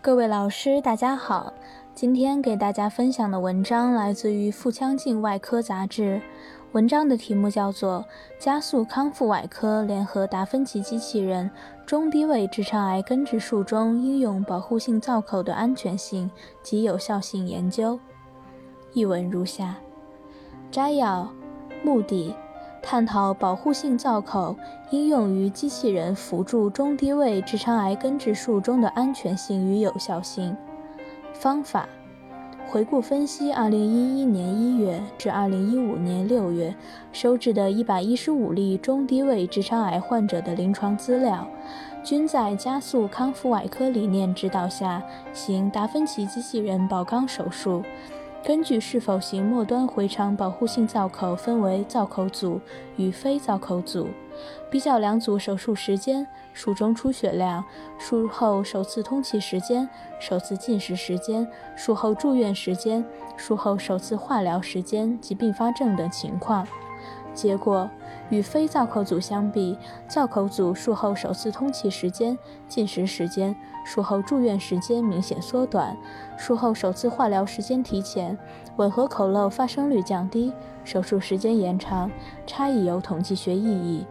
各位老师，大家好。今天给大家分享的文章来自于《腹腔镜外科杂志》，文章的题目叫做《加速康复外科联合达芬奇机器人中低位直肠癌根治术中应用保护性造口的安全性及有效性研究》。译文如下：摘要，目的。探讨保护性造口应用于机器人辅助中低位直肠癌根治术中的安全性与有效性。方法：回顾分析2011年1月至2015年6月收治的115例中低位直肠癌患者的临床资料，均在加速康复外科理念指导下行达芬奇机器人保肛手术。根据是否行末端回肠保护性造口，分为造口组与非造口组，比较两组手术时间、术中出血量、术后首次通气时间、首次进食时间、术后住院时间、术后首次化疗时间及并发症等情况。结果与非造口组相比，造口组术后首次通气时间、进食时间、术后住院时间明显缩短，术后首次化疗时间提前，吻合口漏发生率降低，手术时间延长，差异有统计学意义。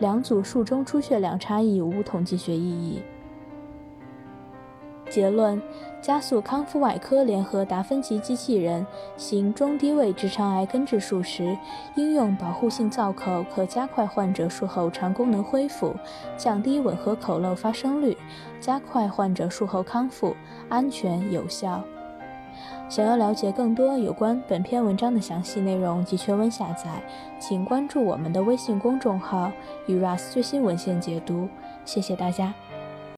两组术中出血量差异无统计学意义。结论：加速康复外科联合达芬奇机器人行中低位直肠癌根治术时，应用保护性造口，可加快患者术后肠功能恢复，降低吻合口漏发生率，加快患者术后康复，安全有效。想要了解更多有关本篇文章的详细内容及全文下载，请关注我们的微信公众号 “eras 最新文献解读”。谢谢大家。